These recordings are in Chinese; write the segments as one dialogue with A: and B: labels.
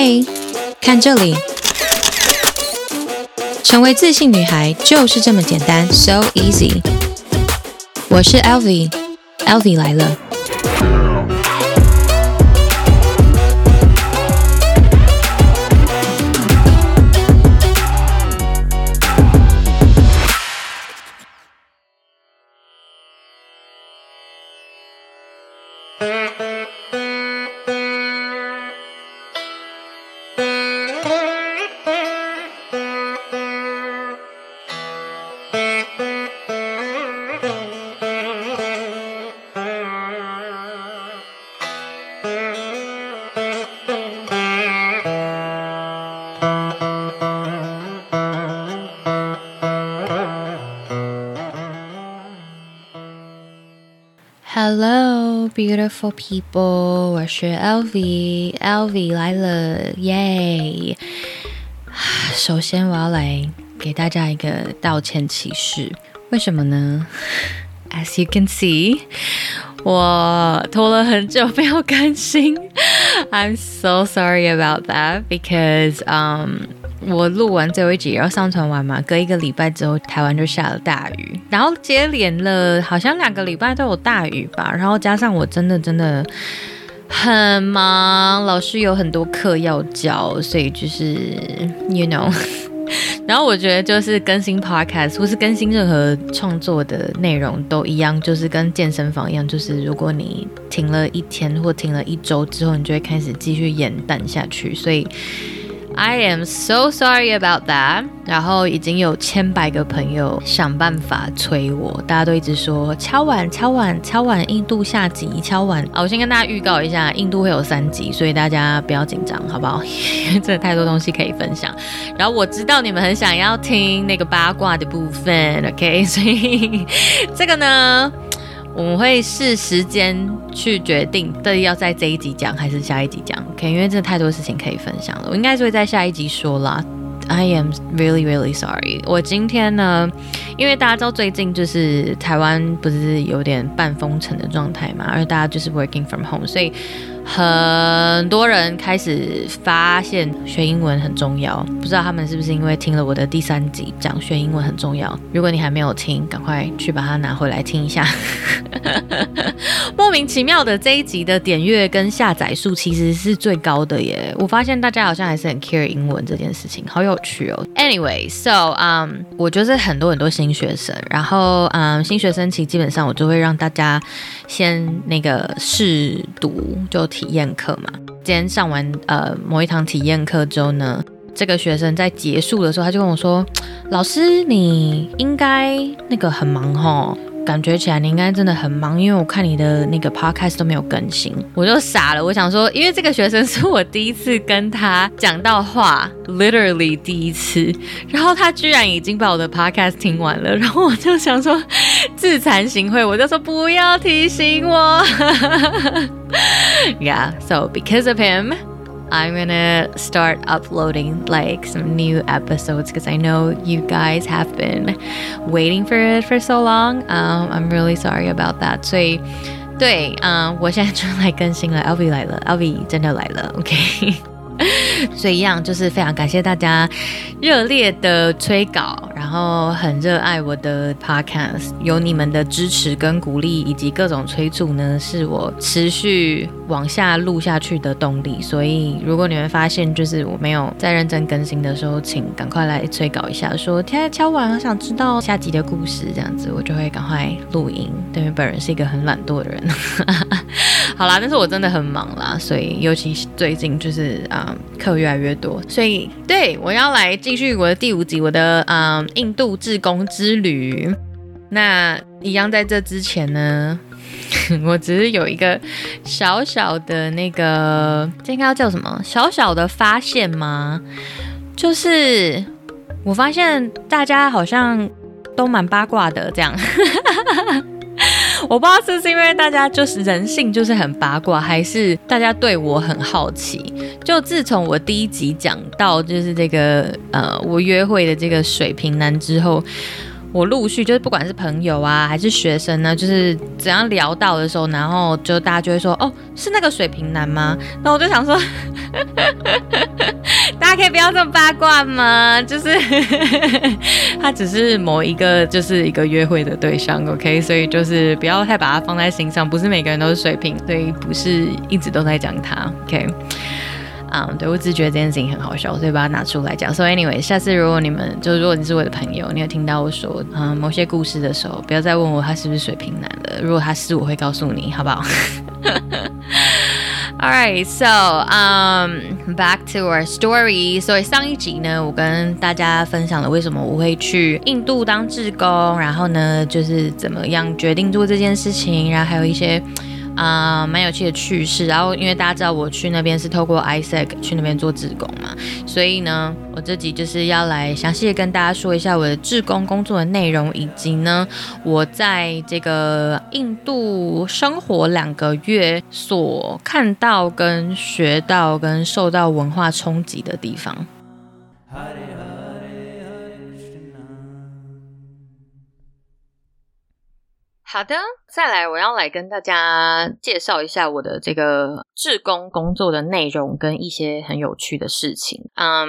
A: 嘿，看这里，成为自信女孩就是这么简单，so easy。我是 Elvie，Elvie 来了。beautiful people，我是 Elvie，Elvie 来了，耶！首先我要来给大家一个道歉启事，为什么呢？As you can see，我拖了很久没有更新，I'm so sorry about that because um 我录完最后一集，然后上传完嘛，隔一个礼拜之后，台湾就下了大雨， 然后接连了好像两个礼拜都有大雨吧，然后加上我真的真的很忙，老师有很多课要教，所以就是 you know，然后我觉得就是更新 podcast 或是更新任何创作的内容都一样，就是跟健身房一样，就是如果你停了一天或停了一周之后，你就会开始继续延宕下去，所以。I am so sorry about that。然后已经有千百个朋友想办法催我，大家都一直说敲碗、敲碗、敲碗，印度下集敲碗啊！我先跟大家预告一下，印度会有三集，所以大家不要紧张，好不好？因 为真的太多东西可以分享。然后我知道你们很想要听那个八卦的部分，OK？所以这个呢？我们会视时间去决定，到底要在这一集讲还是下一集讲，OK？因为这太多事情可以分享了，我应该是会在下一集说啦。I am really really sorry。我今天呢，因为大家知道最近就是台湾不是有点半封城的状态嘛，而大家就是 working from home，所以。很多人开始发现学英文很重要，不知道他们是不是因为听了我的第三集讲学英文很重要。如果你还没有听，赶快去把它拿回来听一下。莫名其妙的这一集的点阅跟下载数其实是最高的耶！我发现大家好像还是很 care 英文这件事情，好有趣哦。Anyway，so 嗯、我就是很多很多新学生，然后嗯，新学生期基本上我就会让大家先那个试读就。体验课嘛，今天上完呃某一堂体验课之后呢，这个学生在结束的时候，他就跟我说：“老师，你应该那个很忙哈。”感觉起来你应该真的很忙，因为我看你的那个 podcast 都没有更新，我就傻了。我想说，因为这个学生是我第一次跟他讲到话，literally 第一次，然后他居然已经把我的 podcast 听完了，然后我就想说自惭形秽，我就说不要提醒我。Yeah, so because of him. I'm gonna start uploading like some new episodes because I know you guys have been waiting for it for so long. Um, I'm really sorry about that. 所以，对，嗯，我现在就来更新了，Elvie 来了，Elvie 真的来了，OK。 所以一样就是非常感谢大家热烈的催稿，然后很热爱我的 podcast，有你们的支持跟鼓励，以及各种催促呢，是我持续往下录下去的动力。所以如果你们发现就是我没有在认真更新的时候，请赶快来催稿一下，说天天敲碗，我想知道下集的故事，这样子我就会赶快录音。因为本人是一个很懒惰的人。好啦，但是我真的很忙啦，所以尤其最近就是啊、课越来越多，所以对我要来继续我的第五集，我的啊、嗯、印度志工之旅。那一样在这之前呢，我只是有一个小小的那个，这应该要叫什么？小小的发现吗？就是我发现大家好像都蛮八卦的，这样。我不知道是不是因为大家就是人性就是很八卦，还是大家对我很好奇。就自从我第一集讲到就是这个呃我约会的这个水瓶男之后，我陆续就是不管是朋友啊还是学生呢，就是怎样聊到的时候，然后就大家就会说哦，是那个水瓶男吗？那我就想说。大家可以不要这么八卦吗？就是 他只是某一个，就是一个约会的对象，OK？所以就是不要太把它放在心上，不是每个人都是水瓶，所以不是一直都在讲他，OK？啊、对，我只是觉得这件事情很好笑，所以把它拿出来讲。所以，anyway，下次如果你们就如果你是我的朋友，你有听到我说嗯某些故事的时候，不要再问我他是不是水瓶男了。如果他是，我会告诉你，好不好 All right, so um back to our story. 所以上一集呢，我跟大家分享了为什么我会去印度当志工，然后呢，就是怎么样决定做这件事情，然后还有一些。啊、蛮有趣的趣事。然后，因为大家知道我去那边是透过 ISEC 去那边做志工嘛，所以呢，我自己就是要来详细的跟大家说一下我的志工工作的内容，以及呢，我在这个印度生活两个月所看到、跟学到、跟受到文化冲击的地方。好的，再来，我要来跟大家介绍一下我的这个志工工作的内容跟一些很有趣的事情。嗯，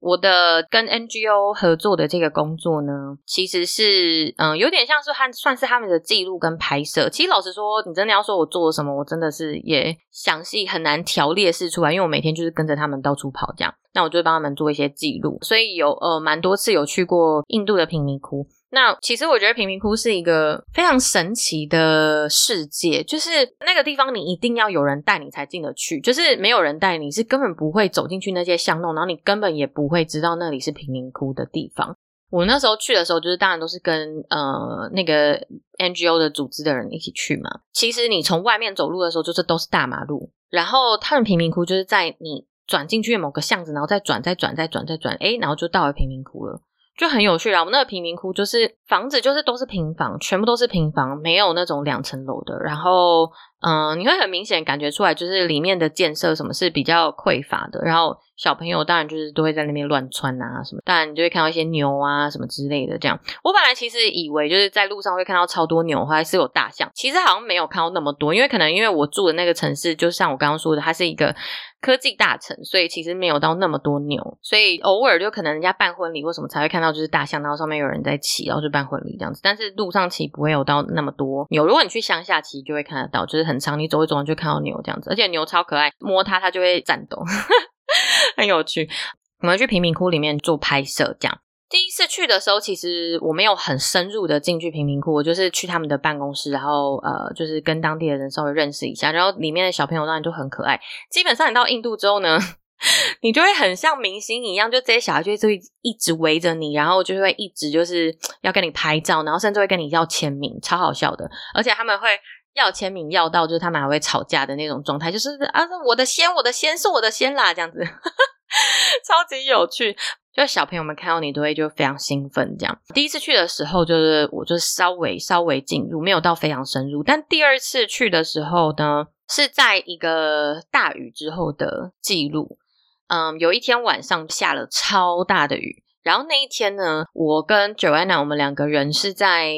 A: 我的跟 NGO 合作的这个工作呢，其实是嗯，有点像是他算是他们的记录跟拍摄。其实老实说，你真的要说我做了什么，我真的是也详细很难条列式出来，因为我每天就是跟着他们到处跑这样。那我就会帮他们做一些记录，所以有呃蛮多次有去过印度的贫民窟。那其实我觉得贫民窟是一个非常神奇的世界，就是那个地方你一定要有人带你才进得去，就是没有人带你是根本不会走进去那些巷弄，然后你根本也不会知道那里是贫民窟的地方。我那时候去的时候，就是当然都是跟呃那个 NGO 的组织的人一起去嘛。其实你从外面走路的时候，就是都是大马路，然后他们贫民窟就是在你转进去某个巷子，然后再转再转再转再转，诶，然后就到了贫民窟了。就很有趣啊！我们那个贫民窟就是房子，就是都是平房，全部都是平房，没有那种两层楼的。然后，嗯、你会很明显感觉出来，就是里面的建设什么是比较匮乏的。然后小朋友当然就是都会在那边乱窜啊什么，当然你就会看到一些牛啊什么之类的。这样，我本来其实以为就是在路上会看到超多牛，还是有大象，其实好像没有看到那么多，因为可能因为我住的那个城市，就像我刚刚说的，它是一个。科技大城，所以其实没有到那么多牛，所以偶尔就可能人家办婚礼或什么才会看到，就是大象，然后上面有人在骑，然后就办婚礼这样子。但是路上骑不会有到那么多牛。如果你去乡下骑，就会看得到，就是很长，你走一走就看到牛这样子，而且牛超可爱，摸它它就会颤抖，很有趣。我们去贫民窟里面做拍摄，这样。第一次去的时候，其实我没有很深入的进去贫民窟，我就是去他们的办公室，然后呃，就是跟当地的人稍微认识一下。然后里面的小朋友当然就很可爱。基本上你到印度之后呢，你就会很像明星一样，就这些小孩就会一直围着你，然后就会一直就是要跟你拍照，然后甚至会跟你要签名，超好笑的。而且他们会要签名要到，就是他们还会吵架的那种状态，就是啊，我的先，我的先是我的先啦，这样子，超级有趣。就小朋友们看到你都会就非常兴奋，这样。第一次去的时候，就是我就稍微稍微进入，没有到非常深入。但第二次去的时候呢，是在一个大雨之后的记录。嗯，有一天晚上下了超大的雨，然后那一天呢，我跟 Joanna 我们两个人是在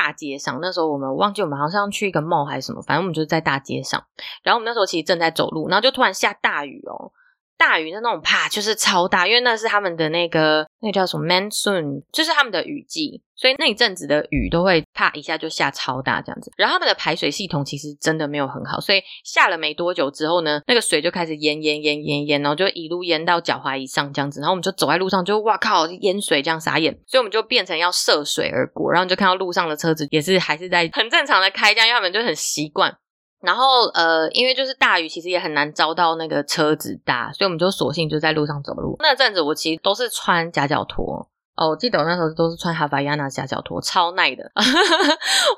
A: 大街上。那时候我们忘记我们好像去一个 mall 还是什么，反正我们就是在大街上。然后我们那时候其实正在走路，然后就突然下大雨哦。大雨的那种，啪，就是超大，因为那是他们的那个那叫什么 monsoon，就是他们的雨季，所以那一阵子的雨都会啪一下就下超大这样子。然后他们的排水系统其实真的没有很好，所以下了没多久之后呢，那个水就开始淹淹淹淹淹，然后就一路淹到脚踝以上这样子。然后我们就走在路上就，就哇靠，淹水这样傻眼，所以我们就变成要涉水而过，然后就看到路上的车子也是还是在很正常的开，这样因为他们就很习惯。然后呃，因为就是大雨，其实也很难招到那个车子搭，所以我们就索性就在路上走路。那阵子我其实都是穿夹脚拖哦，我记得我那时候都是穿哈巴亚纳夹脚拖，超耐的。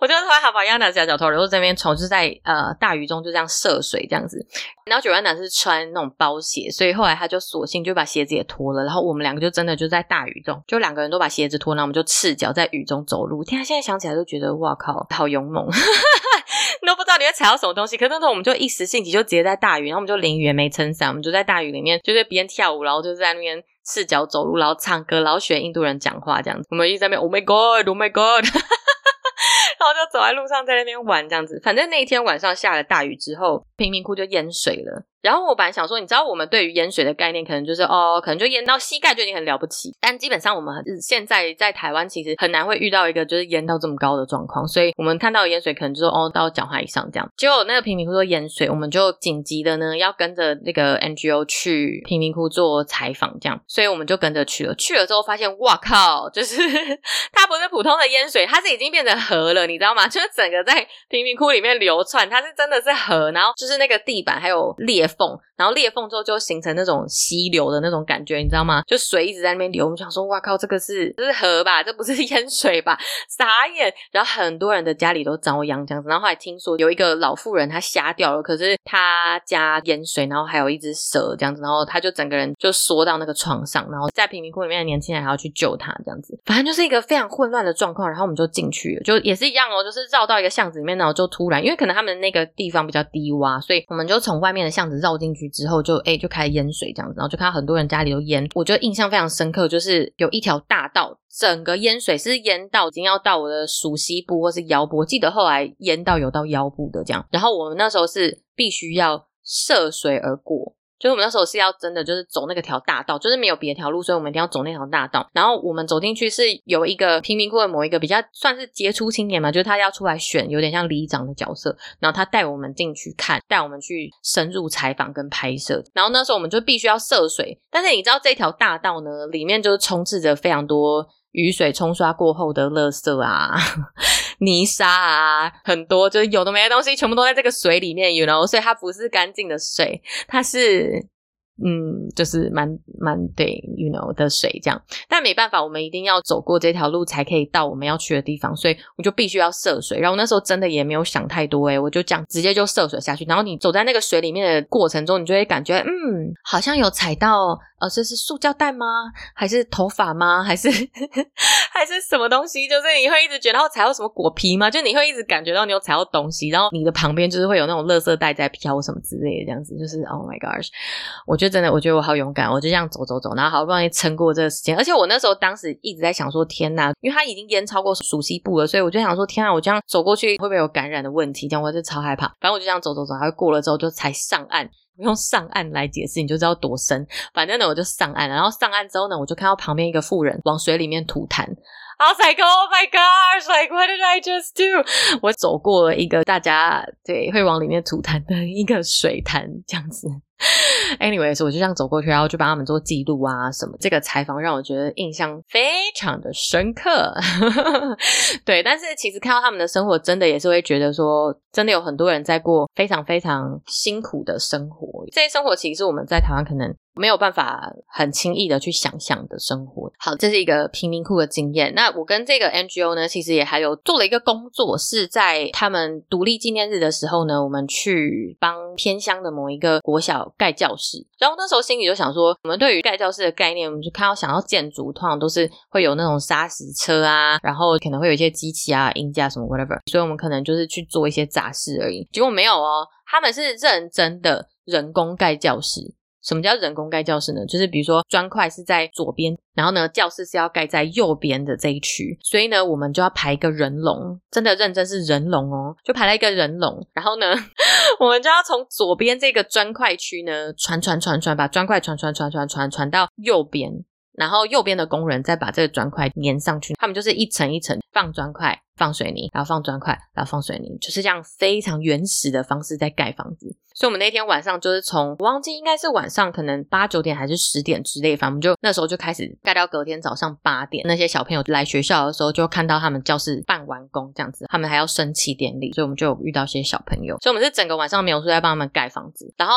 A: 我就穿哈巴亚纳夹脚拖，然后这边从就是在呃大雨中就这样涉水这样子。然后九安娜是穿那种包鞋，所以后来他就索性就把鞋子也脱了。然后我们两个就真的就在大雨中，就两个人都把鞋子脱，然后我们就赤脚在雨中走路。天啊，现在想起来都觉得哇靠，好勇猛。都不知道你会踩到什么东西，可是那时候我们就一时兴起，就直接在大雨，然后我们就淋雨也没撑伞，我们就在大雨里面，就是边跳舞，然后就在那边赤脚走路，然后唱歌，然后学印度人讲话这样子。我们一直在那边，Oh my God，Oh my God，然后就走在路上，在那边玩这样子。反正那一天晚上下了大雨之后，贫民窟就淹水了。
B: 然后我本来想说，你知道我们对于淹水的概念，可能就是哦，可能就淹到膝盖就已经很了不起。但基本上我们现在在台湾其实很难会遇到一个就是淹到这么高的状况，所以我们看到的淹水可能就是哦到脚踝以上这样。结果那个贫民窟说淹水，我们就紧急的呢要跟着那个 NGO 去贫民窟做采访这样，所以我们就跟着去了。去了之后发现，哇靠，就是 它不是普通的淹水，它是已经变成河了，你知道吗？就是整个在贫民窟里面流窜，它是真的是河，然后就是那个地板还有裂缝，然后裂缝之后就形成那种溪流的那种感觉，你知道吗？就水一直在那边流。我们想说，哇靠，这个是这是河吧？这不是 淹水吧？傻眼！然后很多人的家里都遭殃这样子。然后后来听说有一个老妇人她瞎掉了，可是她家淹水，然后还有一只蛇这样子，然后她就整个人就缩到那个床上，然后在贫民窟里面的年轻人还要去救她这样子。反正就是一个非常混乱的状况。然后我们就进去了，就也是一样哦，就是绕到一个巷子里面，然后就突然，因为可能他们那个地方比较低洼，所以我们就从外面的巷子绕进去之后就，就、欸、哎就开始淹水这样子，然后就看到很多人家里都淹。我觉得印象非常深刻，就是有一条大道，整个淹水是淹到已经要到我的鼠膝部或是腰部，我记得后来淹到有到腰部的这样。然后我们那时候是必须要涉水而过。就是我们那时候是要真的就是走那个条大道，就是没有别条路，所以我们一定要走那条大道。然后我们走进去是有一个贫民窟的某一个比较算是杰出青年嘛，就是他要出来选，有点像里长的角色。然后他带我们进去看，带我们去深入采访跟拍摄。然后那时候我们就必须要涉水，但是你知道这条大道呢，里面就是充斥着非常多雨水冲刷过后的垃圾啊。泥沙啊，很多就是有的没的东西，全部都在这个水里面，you know，所以它不是干净的水，它是。嗯，就是蛮蛮对，you know 的水这样，但没办法，我们一定要走过这条路才可以到我们要去的地方，所以我就必须要涉水。然后那时候真的也没有想太多，诶我就这样直接就涉水下去。然后你走在那个水里面的过程中，你就会感觉，嗯，好像有踩到，呃，这是塑胶袋吗？还是头发吗？还是 还是什么东西？就是你会一直觉得，然后踩到什么果皮吗？就你会一直感觉到你有踩到东西，然后你的旁边就是会有那种垃圾袋在飘什么之类的，这样子，就是 Oh my gosh，我觉得。真的，我觉得我好勇敢，我就这样走走走，然后好不容易撑过这个时间。而且我那时候当时一直在想说，天呐，因为它已经淹超过熟悉部了，所以我就想说，天啊，我这样走过去会不会有感染的问题？这样我就超害怕。反正我就这样走走走，然后过了之后就才上岸。用上岸来解释，你就知道多深。反正呢，我就上岸了。然后上岸之后呢，我就看到旁边一个妇人往水里面吐痰。I was like, oh my gosh, like what did I just do？我走过了一个大家对会往里面吐痰的一个水潭，这样子。Anyways，我就这样走过去，然后就帮他们做记录啊什么。这个采访让我觉得印象非常的深刻。对，但是其实看到他们的生活，真的也是会觉得说，真的有很多人在过非常非常辛苦的生活。这些生活其实我们在台湾可能没有办法很轻易的去想象的生活。好，这是一个贫民窟的经验。那我跟这个 NGO 呢，其实也还有做了一个工作，是在他们独立纪念日的时候呢，我们去帮偏乡的某一个国小盖教室。然后那时候心里就想说，我们对于盖教室的概念，我们就看到想要建筑，通常都是会有那种砂石车啊，然后可能会有一些机器啊、鹰架什么 whatever，所以我们可能就是去做一些杂事而已。结果没有哦，他们是认真的人工盖教室。什么叫人工盖教室呢？就是比如说砖块是在左边，然后呢，教室是要盖在右边的这一区，所以呢，我们就要排一个人龙，真的认真是人龙哦，就排了一个人龙，然后呢，我们就要从左边这个砖块区呢传传传传，把砖块传传传传传传到右边。然后右边的工人再把这个砖块粘上去，他们就是一层一层放砖块、放水泥，然后放砖块，然后放水泥，就是这样非常原始的方式在盖房子。所以，我们那天晚上就是从我忘记应该是晚上可能八九点还是十点之类，反正我们就那时候就开始盖到隔天早上八点。那些小朋友来学校的时候，就看到他们教室半完工这样子，他们还要升旗典礼，所以我们就遇到些小朋友。所以，我们是整个晚上没有睡，在帮他们盖房子，然后。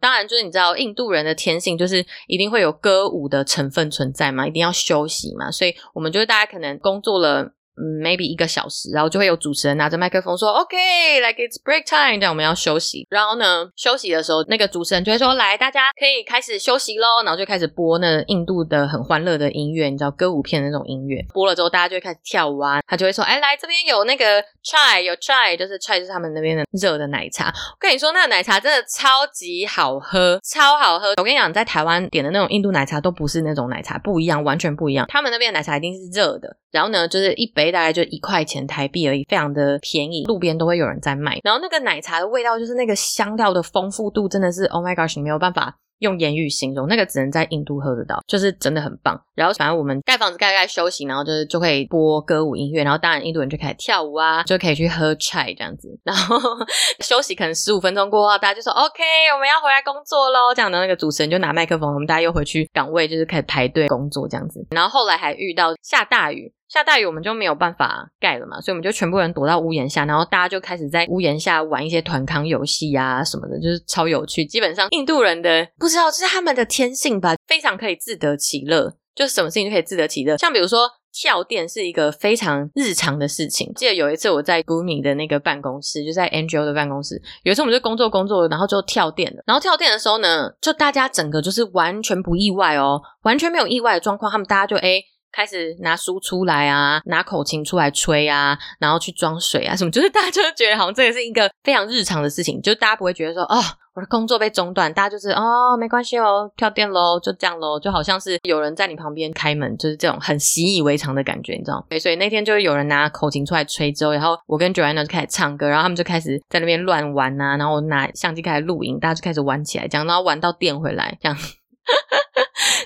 B: 当然，就是你知道印度人的天性，就是一定会有歌舞的成分存在嘛，一定要休息嘛，所以我们就是大家可能工作了。嗯，maybe 一个小时，然后就会有主持人拿着麦克风说：“OK，like it's break time，这样我们要休息。”然后呢，休息的时候，那个主持人就会说：“来，大家可以开始休息喽。”然后就开始播那印度的很欢乐的音乐，你知道歌舞片那种音乐。播了之后，大家就会开始跳舞啊。他就会说：“哎，来这边有那个 chai，有 chai，就是 chai 是他们那边的热的奶茶。我跟你说，那个奶茶真的超级好喝，超好喝。我跟你讲，在台湾点的那种印度奶茶都不是那种奶茶，不一样，完全不一样。他们那边的奶茶一定是热的，然后呢，就是一杯大概就一块钱台币而已，非常的便宜，路边都会有人在卖。然后那个奶茶的味道，就是那个香料的丰富度，真的是 Oh my gosh，你没有办法。用言语形容那个只能在印度喝得到，就是真的很棒。然后反正我们盖房子盖盖休息，然后就是就会播歌舞音乐，然后当然印度人就开始跳舞啊，就可以去喝 chai 这样子。然后 休息可能十五分钟过后，大家就说 OK，我们要回来工作喽。这样的那个主持人就拿麦克风，我们大家又回去岗位，就是开始排队工作这样子。然后后来还遇到下大雨。下大雨我们就没有办法盖了嘛，所以我们就全部人躲到屋檐下，然后大家就开始在屋檐下玩一些团康游戏啊什么的，就是超有趣。基本上印度人的不知道这是他们的天性吧，非常可以自得其乐，就什么事情都可以自得其乐。像比如说跳电是一个非常日常的事情。记得有一次我在 Gumi 的那个办公室，就在 NGO 的办公室，有一次我们就工作工作，然后就跳电了。然后跳电的时候呢，就大家整个就是完全不意外哦，完全没有意外的状况，他们大家就诶开始拿书出来啊，拿口琴出来吹啊，然后去装水啊，什么，就是大家就觉得好像这也是一个非常日常的事情，就大家不会觉得说，哦，我的工作被中断，大家就是哦，没关系哦，跳电喽，就这样喽，就好像是有人在你旁边开门，就是这种很习以为常的感觉，你知道？对，所以那天就有人拿口琴出来吹之后，然后我跟 Joanna 就开始唱歌，然后他们就开始在那边乱玩啊，然后我拿相机开始录影，大家就开始玩起来，这样，然后玩到电回来，这样。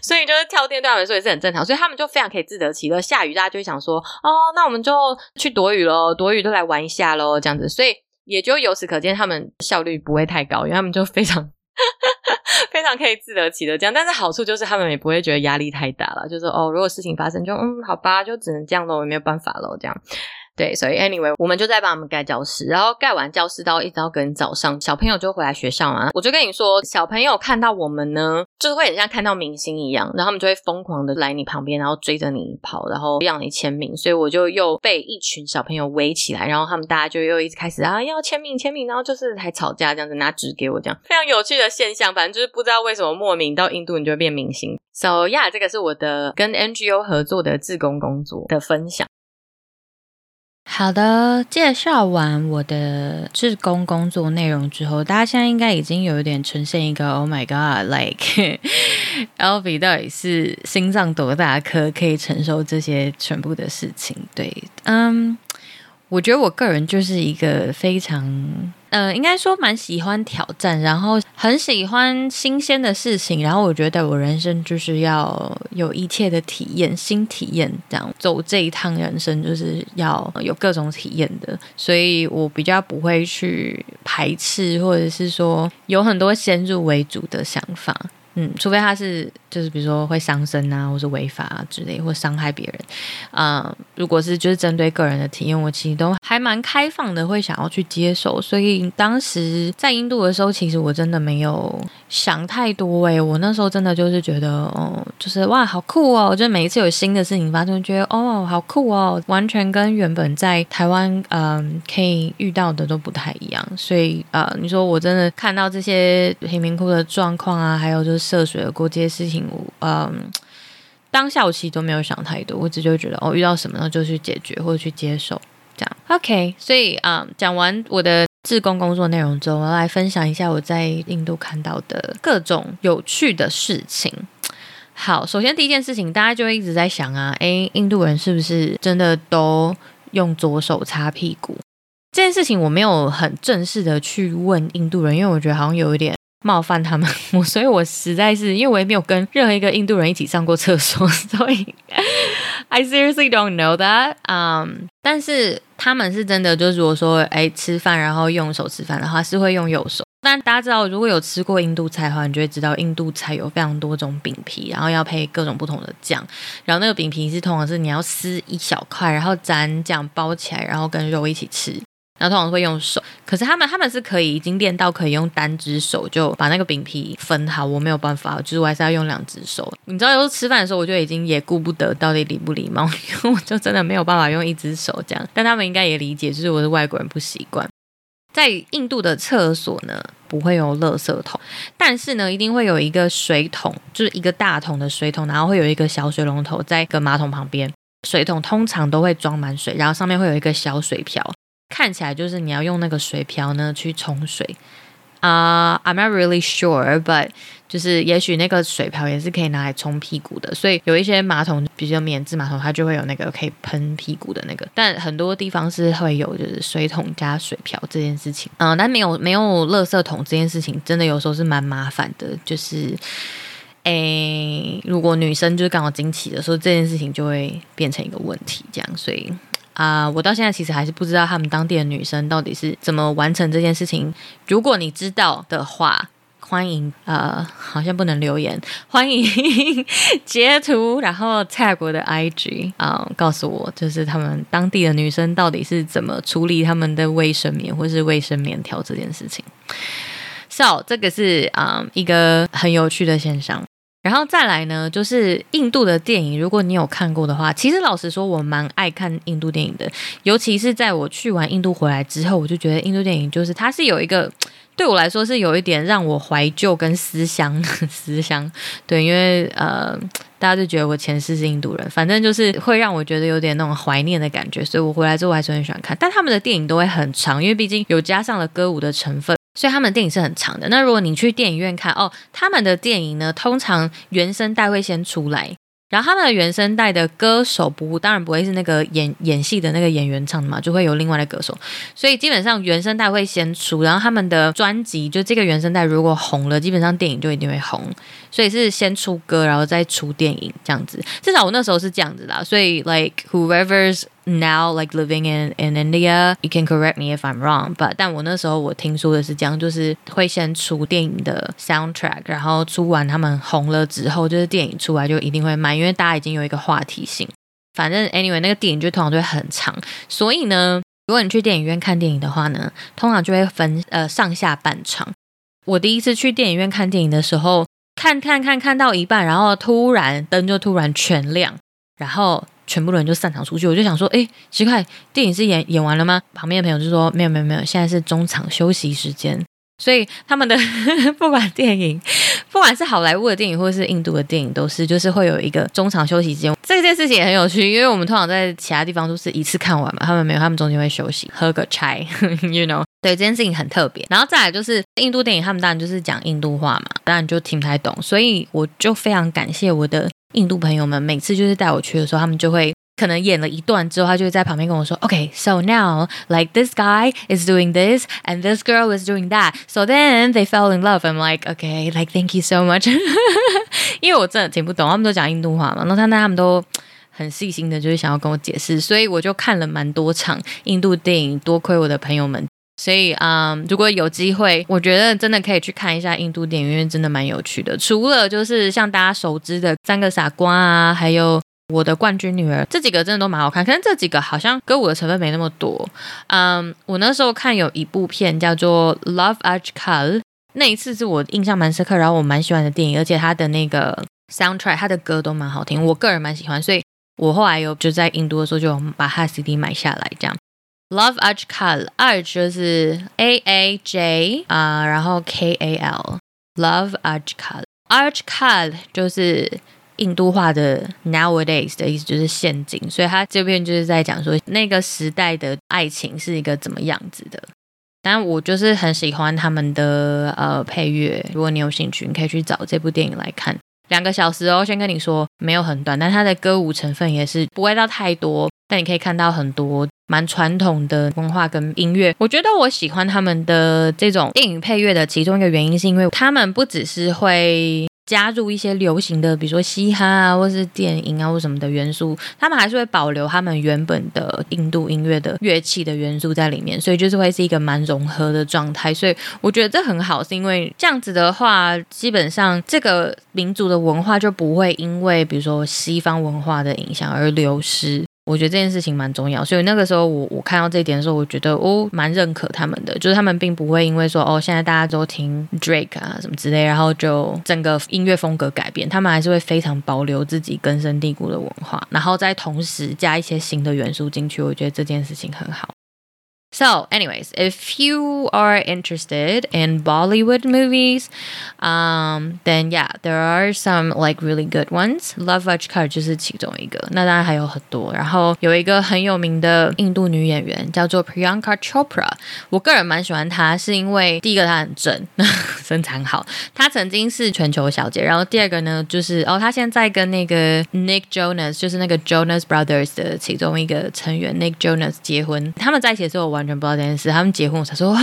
B: 所以就是跳电对他们来说也是很正常，所以他们就非常可以自得其乐。下雨大家就会想说，哦，那我们就去躲雨喽，躲雨都来玩一下喽，这样子。所以也就由此可见，他们效率不会太高，因为他们就非常 非常可以自得其乐这样。但是好处就是他们也不会觉得压力太大了，就是哦，如果事情发生就嗯，好吧，就只能这样喽，我也没有办法喽，这样。对，所以 anyway，我们就在帮他们盖教室，然后盖完教室到一直到跟早上，小朋友就回来学校嘛。我就跟你说，小朋友看到我们呢，就是会很像看到明星一样，然后他们就会疯狂的来你旁边，然后追着你跑，然后让你签名。所以我就又被一群小朋友围起来，然后他们大家就又一直开始啊要签名签名，然后就是还吵架这样子，拿纸给我这样，非常有趣的现象。反正就是不知道为什么莫名到印度你就会变明星。So yeah，这个是我的跟 NGO 合作的志工工作的分享。
A: 好的，介绍完我的志工工作内容之后，大家现在应该已经有一点呈现一个 “Oh my God”，like L V 到底是心脏多大颗，可以承受这些全部的事情？对，嗯、我觉得我个人就是一个非常，嗯，应该说蛮喜欢挑战，然后很喜欢新鲜的事情，然后我觉得我人生就是要有一切的体验，新体验，这样走这一趟人生就是要有各种体验的，所以我比较不会去排斥，或者是说有很多先入为主的想法。嗯，除非他是就是比如说会伤身啊，或是违法啊之类，或伤害别人啊、如果是就是针对个人的体验，我其实都还蛮开放的，会想要去接受。所以当时在印度的时候，其实我真的没有想太多诶、我那时候真的就是觉得哦，就是哇，好酷哦！我就每一次有新的事情发生，觉得哦，好酷哦，完全跟原本在台湾嗯、可以遇到的都不太一样。所以呃，你说我真的看到这些贫民窟的状况啊，还有就是。涉水而过这些事情，嗯，当下我其实都没有想太多，我只就觉得哦，遇到什么呢就去解决或者去接受，这样 OK。所以啊、嗯，讲完我的志工工作内容之后，我要来分享一下我在印度看到的各种有趣的事情。好，首先第一件事情，大家就会一直在想啊，诶，印度人是不是真的都用左手擦屁股？这件事情我没有很正式的去问印度人，因为我觉得好像有一点。冒犯他们，我所以，我实在是因为我也没有跟任何一个印度人一起上过厕所，所以 I seriously don't know that。嗯，但是他们是真的，就是如果说哎吃饭然后用手吃饭的话，是会用右手。但大家知道，如果有吃过印度菜的话，你就会知道印度菜有非常多种饼皮，然后要配各种不同的酱，然后那个饼皮是通常是你要撕一小块，然后沾酱包起来，然后跟肉一起吃。然后通常会用手，可是他们他们是可以已经练到可以用单只手就把那个饼皮分好，我没有办法，就是我还是要用两只手。你知道有时候吃饭的时候，我就已经也顾不得到底礼不礼貌，因 为我就真的没有办法用一只手这样。但他们应该也理解，就是我是外国人不习惯。在印度的厕所呢，不会有垃圾桶，但是呢，一定会有一个水桶，就是一个大桶的水桶，然后会有一个小水龙头在一个马桶旁边。水桶通常都会装满水，然后上面会有一个小水瓢。看起来就是你要用那个水瓢呢去冲水，啊、，I'm not really sure，but 就是也许那个水瓢也是可以拿来冲屁股的，所以有一些马桶，比如说免治马桶，它就会有那个可以喷屁股的那个，但很多地方是会有就是水桶加水瓢这件事情，嗯、但没有没有垃圾桶这件事情，真的有时候是蛮麻烦的，就是，诶，如果女生就是刚好经期的时候，这件事情就会变成一个问题，这样，所以。啊我到现在其实还是不知道他们当地的女生到底是怎么完成这件事情。如果你知道的话，欢迎呃，好像不能留言，欢迎截图，然后泰国的 IG 啊告诉我就是他们当地的女生到底是怎么处理他们的卫生棉或是卫生棉条这件事情。So 这个是啊、一个很有趣的现象。然后再来呢，就是印度的电影。如果你有看过的话，其实老实说，我蛮爱看印度电影的。尤其是在我去完印度回来之后，我就觉得印度电影就是它是有一个 对我来说是有一点让我怀旧跟思乡思乡。对，因为呃，大家就觉得我前世是印度人，反正就是会让我觉得有点那种怀念的感觉。所以我回来之后还是很喜欢看。但他们的电影都会很长，因为毕竟有加上了歌舞的成分。所以他们电影是很长的。那如果你去电影院看哦，他们的电影呢，通常原声带会先出来，然后他们的原声带的歌手不，当然不会是那个演演戏的那个演员唱的嘛，就会有另外的歌手。所以基本上原声带会先出，然后他们的专辑就这个原声带如果红了，基本上电影就一定会红。所以是先出歌，然后再出电影这样子。至少我那时候是这样子的。所以，like whoever's now like living in in India, you can correct me if I'm wrong. But 但我那时候我听说的是这样，就是会先出电影的 soundtrack，然后出完他们红了之后，就是电影出来就一定会卖，因为大家已经有一个话题性。反正 anyway，那个电影就通常就会很长。所以呢，如果你去电影院看电影的话呢，通常就会分呃上下半场。我第一次去电影院看电影的时候。看看看看到一半，然后突然灯就突然全亮，然后全部的人就散场出去。我就想说，哎，奇怪，电影是演演完了吗？旁边的朋友就说，没有没有没有，现在是中场休息时间。所以他们的 不管电影，不管是好莱坞的电影或是印度的电影，都是就是会有一个中场休息时间。这件事情也很有趣，因为我们通常在其他地方都是一次看完嘛，他们没有，他们中间会休息喝个 chai，you know。对，这件事情很特别。然后再来就是印度电影，他们当然就是讲印度话嘛，当然就听不太懂。所以我就非常感谢我的印度朋友们，每次就是带我去的时候，他们就会可能演了一段之后，他就会在旁边跟我说：“Okay，so now like this guy is doing this and this girl is doing that. So then they fell in love. I'm like，OK，like thank you so much。”因为我真的听不懂，他们都讲印度话嘛，那他那他们都很细心的，就是想要跟我解释，所以我就看了蛮多场印度电影，多亏我的朋友们。所以，嗯，如果有机会，我觉得真的可以去看一下印度电影，因为真的蛮有趣的。除了就是像大家熟知的《三个傻瓜》啊，还有《我的冠军女儿》这几个，真的都蛮好看。可是这几个好像歌舞的成分没那么多。嗯，我那时候看有一部片叫做《Love Ajkal》，那一次是我印象蛮深刻，然后我蛮喜欢的电影，而且它的那个 soundtrack，它的歌都蛮好听，我个人蛮喜欢。所以我后来有就在印度的时候就把它 CD 买下来，这样。Love Ajkal，Aj 就是 A A J 啊、然后 K A L。Love Ajkal，Ajkal 就是印度话的 nowadays 的意思，就是现今。所以他这边就是在讲说那个时代的爱情是一个怎么样子的。但我就是很喜欢他们的呃配乐，如果你有兴趣，你可以去找这部电影来看。两个小时哦，先跟你说没有很短，但它的歌舞成分也是不会到太多。但你可以看到很多蛮传统的文化跟音乐。我觉得我喜欢他们的这种电影配乐的其中一个原因，是因为他们不只是会加入一些流行的，比如说嘻哈啊，或是电影啊，或什么的元素，他们还是会保留他们原本的印度音乐的乐器的元素在里面，所以就是会是一个蛮融合的状态。所以我觉得这很好，是因为这样子的话，基本上这个民族的文化就不会因为比如说西方文化的影响而流失。我觉得这件事情蛮重要，所以那个时候我我看到这一点的时候，我觉得哦，蛮认可他们的，就是他们并不会因为说哦，现在大家都听 Drake 啊什么之类，然后就整个音乐风格改变，他们还是会非常保留自己根深蒂固的文化，然后再同时加一些新的元素进去。我觉得这件事情很好。So, anyways, if you are interested in Bollywood movies, um, then yeah, there are some like really good ones. Love Ajkar 就是其中一个，那当然还有很多。然后有一个很有名的印度女演员叫做 Priyanka Chopra，我个人蛮喜欢她，是因为第一个她很正，身材好。她曾经是全球小姐，然后第二个呢，就是哦，她现在跟那个 Nick Jonas，就是那个 Jonas Brothers 的其中一个成员 Nick Jonas 结婚。他们在一起的时候，我 完全不知道这件事。他们结婚，我才说啊，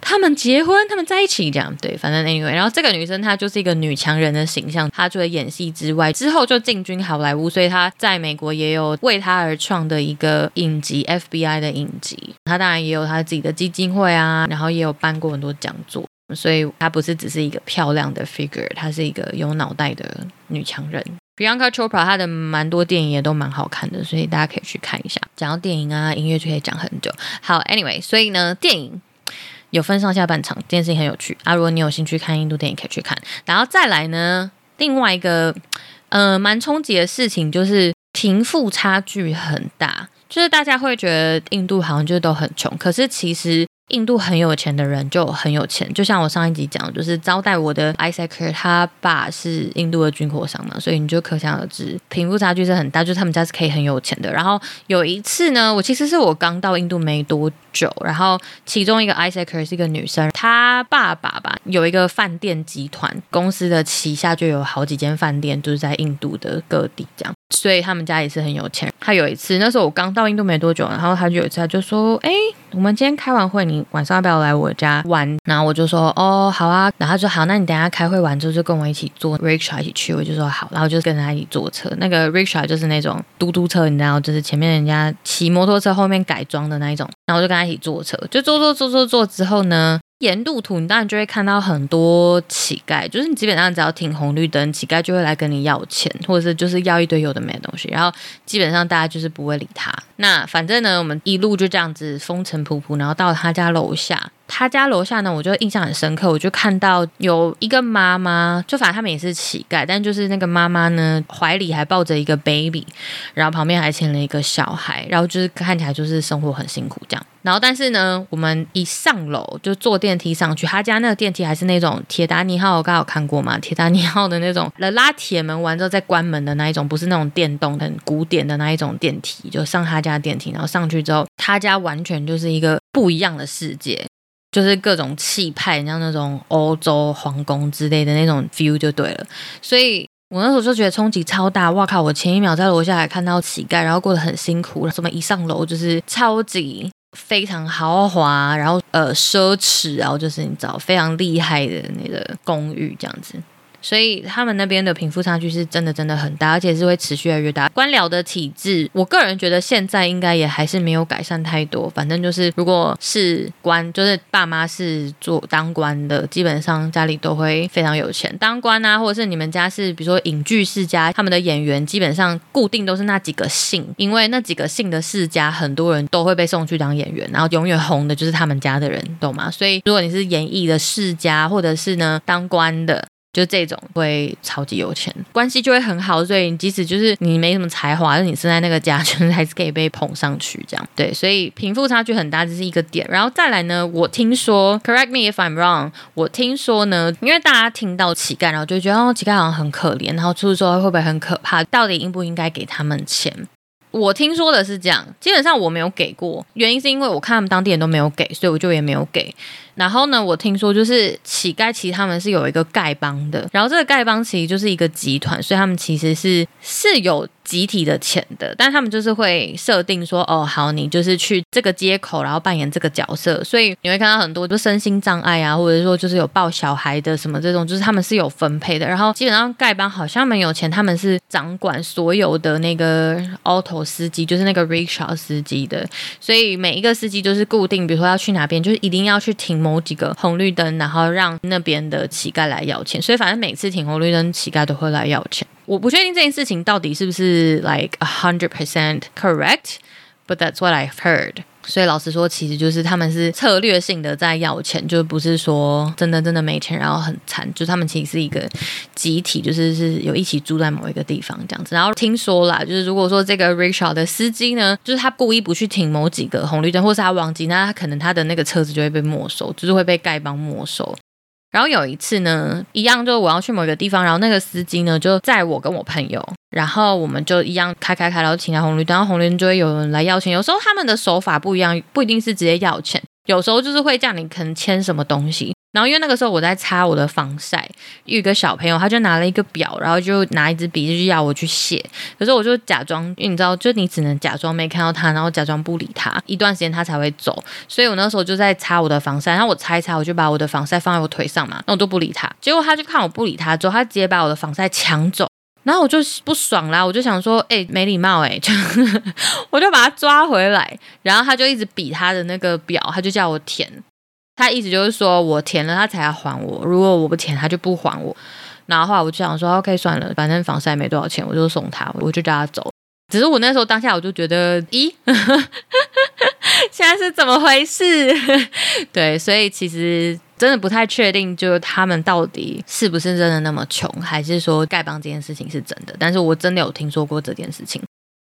A: 他们结婚，他们在一起这样。对，反正 anyway，然后这个女生她就是一个女强人的形象。她除了演戏之外，之后就进军好莱坞，所以她在美国也有为她而创的一个影集 FBI 的影集。她当然也有她自己的基金会啊，然后也有办过很多讲座。所以她不是只是一个漂亮的 figure，她是一个有脑袋的女强人。Bianca Chopra 她的蛮多电影也都蛮好看的，所以大家可以去看一下。讲到电影啊，音乐就可以讲很久。好，Anyway，所以呢，电影有分上下半场，这件事情很有趣啊。如果你有兴趣看印度电影，可以去看。然后再来呢，另外一个呃蛮冲击的事情就是贫富差距很大，就是大家会觉得印度好像就都很穷，可是其实。印度很有钱的人就很有钱，就像我上一集讲，就是招待我的 Isaac，他爸是印度的军火商嘛，所以你就可想而知，贫富差距是很大，就是他们家是可以很有钱的。然后有一次呢，我其实是我刚到印度没多久，然后其中一个 Isaac 是一个女生，她爸爸吧有一个饭店集团公司的旗下就有好几间饭店，就是在印度的各地这样，所以他们家也是很有钱。他有一次，那时候我刚到印度没多久，然后他就有一次他就说，哎，我们今天开完会，你。晚上要不要来我家玩？然后我就说哦，好啊。然后他说好，那你等下开会完之后就跟我一起坐 rickshaw 一起去。我就说好，然后就跟他一起坐车。那个 rickshaw 就是那种嘟嘟车，你知道，就是前面人家骑摩托车后面改装的那一种。然后我就跟他一起坐车，就坐坐坐坐坐之后呢。沿路途，你当然就会看到很多乞丐，就是你基本上只要停红绿灯，乞丐就会来跟你要钱，或者是就是要一堆有的没的东西，然后基本上大家就是不会理他。那反正呢，我们一路就这样子风尘仆仆，然后到他家楼下。他家楼下呢，我就印象很深刻，我就看到有一个妈妈，就反正他们也是乞丐，但就是那个妈妈呢，怀里还抱着一个 baby，然后旁边还牵了一个小孩，然后就是看起来就是生活很辛苦这样。然后但是呢，我们一上楼就坐电梯上去，他家那个电梯还是那种铁达尼号，我刚好有看过嘛？铁达尼号的那种，拉铁门完之后再关门的那一种，不是那种电动很古典的那一种电梯，就上他家电梯，然后上去之后，他家完全就是一个不一样的世界。就是各种气派，像那种欧洲皇宫之类的那种 feel 就对了，所以我那时候就觉得冲击超大。哇靠！我前一秒在楼下还看到乞丐，然后过得很辛苦，怎么一上楼就是超级非常豪华，然后呃奢侈，然后就是你知道非常厉害的那个公寓这样子。所以他们那边的贫富差距是真的真的很大，而且是会持续越来越大。官僚的体制，我个人觉得现在应该也还是没有改善太多。反正就是，如果是官，就是爸妈是做当官的，基本上家里都会非常有钱。当官啊，或者是你们家是比如说影剧世家，他们的演员基本上固定都是那几个姓，因为那几个姓的世家，很多人都会被送去当演员，然后永远红的就是他们家的人，懂吗？所以如果你是演艺的世家，或者是呢当官的。就这种会超级有钱，关系就会很好，所以你即使就是你没什么才华，但你生在那个家，就是还是可以被捧上去这样。对，所以贫富差距很大，这是一个点。然后再来呢，我听说，correct me if I'm wrong，我听说呢，因为大家听到乞丐，然后就觉得哦，乞丐好像很可怜，然后出去之后会不会很可怕？到底应不应该给他们钱？我听说的是这样，基本上我没有给过，原因是因为我看他们当地人都没有给，所以我就也没有给。然后呢，我听说就是乞丐，其实他们是有一个丐帮的，然后这个丐帮其实就是一个集团，所以他们其实是是有集体的钱的，但他们就是会设定说，哦，好，你就是去这个街口，然后扮演这个角色，所以你会看到很多就身心障碍啊，或者说就是有抱小孩的什么这种，就是他们是有分配的。然后基本上丐帮好像蛮有钱，他们是掌管所有的那个 auto 司机，就是那个 rickshaw 司机的，所以每一个司机就是固定，比如说要去哪边，就是一定要去停。某几个红绿灯，然后让那边的乞丐来要钱，所以反正每次停红绿灯，乞丐都会来要钱。我不确定这件事情到底是不是 like a hundred percent correct，but that's what I've heard。所以老实说，其实就是他们是策略性的在要钱，就不是说真的真的没钱，然后很惨。就他们其实是一个集体，就是是有一起住在某一个地方这样子。然后听说啦，就是如果说这个 rickshaw 的司机呢，就是他故意不去停某几个红绿灯，或是他忘记，那他可能他的那个车子就会被没收，就是会被丐帮没收。然后有一次呢，一样就我要去某一个地方，然后那个司机呢就载我跟我朋友，然后我们就一样开开开，然后停在红绿灯，然后红绿灯就会有人来要钱。有时候他们的手法不一样，不一定是直接要钱，有时候就是会叫你可能签什么东西。然后因为那个时候我在擦我的防晒，有一个小朋友他就拿了一个表，然后就拿一支笔就要我去写，可是我就假装，因为你知道，就你只能假装没看到他，然后假装不理他，一段时间他才会走。所以我那时候就在擦我的防晒，然后我擦一擦，我就把我的防晒放在我腿上嘛，那我都不理他。结果他就看我不理他之后，他直接把我的防晒抢走，然后我就不爽啦，我就想说，哎、没礼貌哎、欸，就我就把他抓回来，然后他就一直比他的那个表，他就叫我填。他意思就是说我填了，他才要还我。如果我不填，他就不还我。然后后来我就想说，OK，算了，反正防晒没多少钱，我就送他，我就叫他走。只是我那时候当下我就觉得，咦，现在是怎么回事？对，所以其实真的不太确定，就是他们到底是不是真的那么穷，还是说丐帮这件事情是真的？但是我真的有听说过这件事情。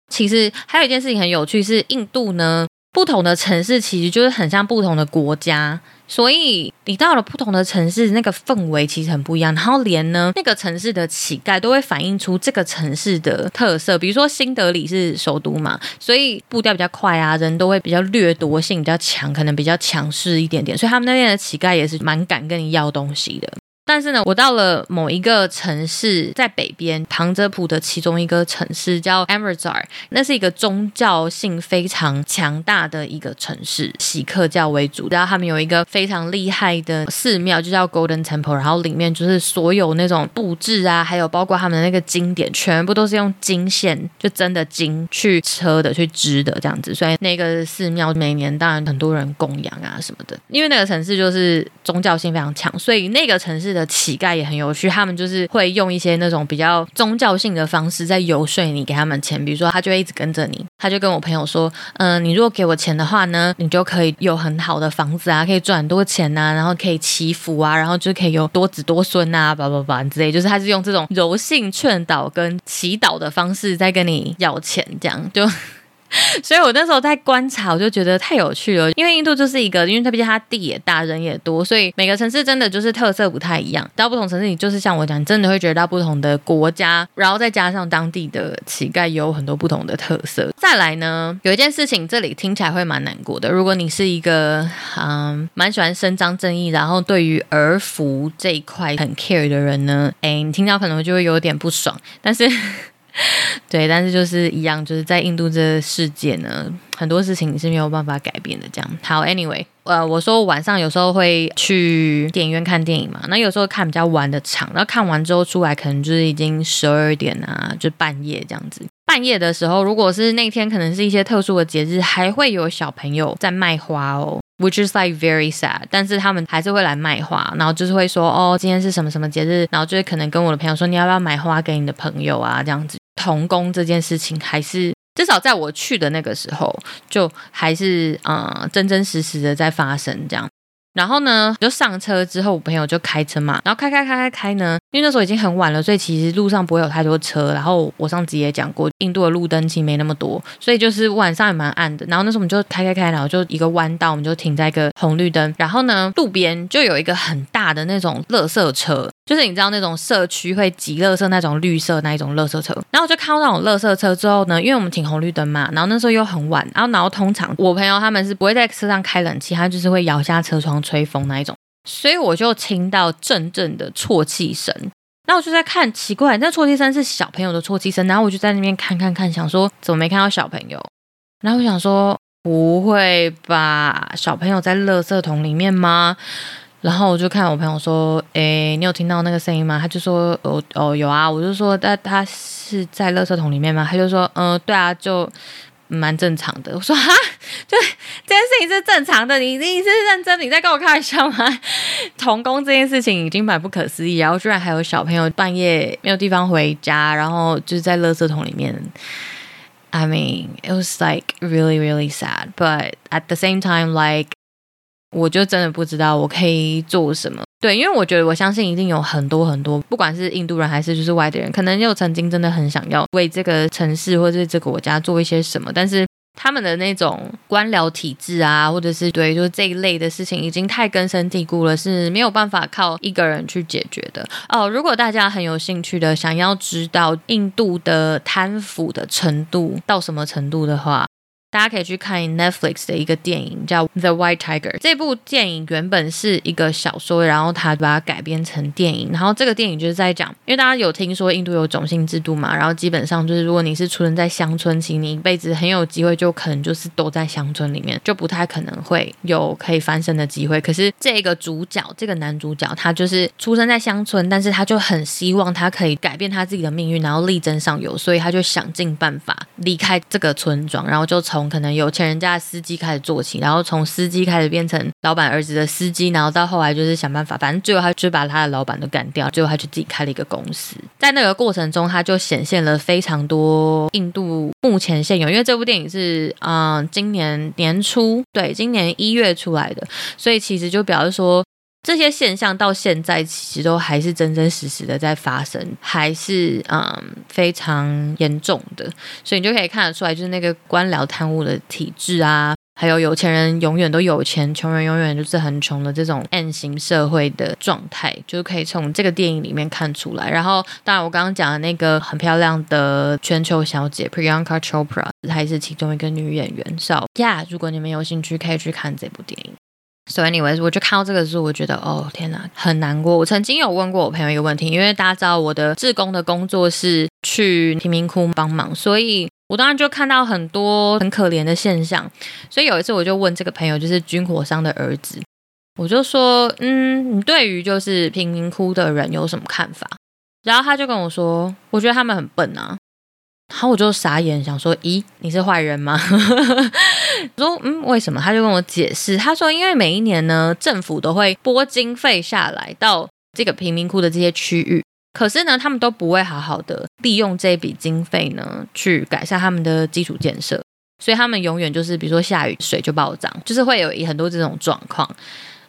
A: 其实还有一件事情很有趣，是印度呢。不同的城市其实就是很像不同的国家，所以你到了不同的城市，那个氛围其实很不一样。然后连呢那个城市的乞丐都会反映出这个城市的特色，比如说新德里是首都嘛，所以步调比较快啊，人都会比较掠夺性比较强，可能比较强势一点点，所以他们那边的乞丐也是蛮敢跟你要东西的。但是呢，我到了某一个城市，在北边旁遮普的其中一个城市叫 Amritsar，那是一个宗教性非常强大的一个城市，锡克教为主。然后他们有一个非常厉害的寺庙，就叫 Golden Temple。然后里面就是所有那种布置啊，还有包括他们的那个经典，全部都是用金线，就真的金去车的、去织的这样子。所以那个寺庙每年当然很多人供养啊什么的，因为那个城市就是宗教性非常强，所以那个城市的。乞丐也很有趣，他们就是会用一些那种比较宗教性的方式在游说你，给他们钱。比如说，他就会一直跟着你，他就跟我朋友说：“嗯、你如果给我钱的话呢，你就可以有很好的房子啊，可以赚很多钱啊，然后可以祈福啊，然后就可以有多子多孙啊，叭叭叭之类。就是他是用这种柔性劝导跟祈祷的方式在跟你要钱，这样就。” 所以我那时候在观察，我就觉得太有趣了。因为印度就是一个，因为它毕竟它地也大，人也多，所以每个城市真的就是特色不太一样。到不同城市，你就是像我讲，你真的会觉得到不同的国家，然后再加上当地的乞丐也有很多不同的特色。再来呢，有一件事情，这里听起来会蛮难过的。如果你是一个嗯蛮喜欢伸张正义，然后对于儿福这一块很 care 的人呢，哎，你听到可能就会有点不爽，但是。对，但是就是一样，就是在印度这个世界呢，很多事情你是没有办法改变的。这样好，Anyway，呃，我说晚上有时候会去电影院看电影嘛，那有时候看比较晚的场，然后看完之后出来，可能就是已经十二点啊，就半夜这样子。半夜的时候，如果是那天可能是一些特殊的节日，还会有小朋友在卖花哦，which is like very sad。但是他们还是会来卖花，然后就是会说哦，今天是什么什么节日，然后就是可能跟我的朋友说，你要不要买花给你的朋友啊，这样子。童工这件事情，还是至少在我去的那个时候，就还是呃真真实实的在发生这样。然后呢，就上车之后，我朋友就开车嘛，然后开开开开开呢，因为那时候已经很晚了，所以其实路上不会有太多车。然后我上次也讲过，印度的路灯其实没那么多，所以就是晚上也蛮暗的。然后那时候我们就开开开，然后就一个弯道，我们就停在一个红绿灯。然后呢，路边就有一个很大的那种垃圾车，就是你知道那种社区会挤垃圾那种绿色那一种垃圾车。然后我就看到那种垃圾车之后呢，因为我们停红绿灯嘛，然后那时候又很晚，然后然后通常我朋友他们是不会在车上开冷气，他就是会摇下车窗。吹风那一种，所以我就听到阵阵的啜泣声。那我就在看，奇怪，那啜泣声是小朋友的啜泣声。然后我就在那边看看看，想说怎么没看到小朋友？然后我想说不会吧，小朋友在垃圾桶里面吗？然后我就看我朋友说：“诶，你有听到那个声音吗？”他就说：“哦哦，有啊。”我就说：“那他是在垃圾桶里面吗？”他就说：“嗯、对啊，就。”蛮正常的，我说哈，就这件事情是正常的，你你是认真，你在跟我开玩笑吗？童工这件事情已经蛮不可思议，然后居然还有小朋友半夜没有地方回家，然后就是在垃圾桶里面。I mean, it was like really, really sad. But at the same time, like 我就真的不知道我可以做什么。对，因为我觉得我相信一定有很多很多，不管是印度人还是就是外地人，可能又曾经真的很想要为这个城市或者是这个国家做一些什么，但是。他们的那种官僚体制啊，或者是对，就是这一类的事情，已经太根深蒂固了，是没有办法靠一个人去解决的哦。如果大家很有兴趣的，想要知道印度的贪腐的程度到什么程度的话，大家可以去看 Netflix 的一个电影，叫《The White Tiger》。这部电影原本是一个小说，然后他把它改编成电影。然后这个电影就是在讲，因为大家有听说印度有种姓制度嘛，然后基本上就是如果你是出生在乡村，其实你一辈子很有机会就可能就是都在乡村里面，就不太可能会有可以翻身的机会。可是这个主角，这个男主角，他就是出生在乡村，但是他就很希望他可以改变他自己的命运，然后力争上游，所以他就想尽办法离开这个村庄，然后就从从可能有钱人家的司机开始做起，然后从司机开始变成老板儿子的司机，然后到后来就是想办法，反正最后他就把他的老板都干掉，最后他就自己开了一个公司。在那个过程中，他就显现了非常多印度目前现有，因为这部电影是嗯、今年年初，对，今年一月出来的，所以其实就表示说。这些现象到现在其实都还是真真实实的在发生，还是嗯非常严重的，所以你就可以看得出来，就是那个官僚贪污的体制啊，还有有钱人永远都有钱，穷人永远就是很穷的这种 M 型社会的状态，就是可以从这个电影里面看出来。然后，当然我刚刚讲的那个很漂亮的全球小姐 Priyanka Chopra，她也是其中一个女演员。So yeah，如果你们有兴趣，可以去看这部电影。So anyways，我就看到这个时候，我觉得哦天哪，很难过。我曾经有问过我朋友一个问题，因为大家知道我的志工的工作是去贫民窟帮忙，所以我当然就看到很多很可怜的现象。所以有一次我就问这个朋友，就是军火商的儿子，我就说，嗯，你对于就是贫民窟的人有什么看法？然后他就跟我说，我觉得他们很笨啊。然后我就傻眼，想说：“咦，你是坏人吗？” 我说：“嗯，为什么？”他就跟我解释，他说：“因为每一年呢，政府都会拨经费下来到这个贫民窟的这些区域，可是呢，他们都不会好好的利用这笔经费呢，去改善他们的基础建设，所以他们永远就是，比如说下雨水就暴涨，就是会有很多这种状况。”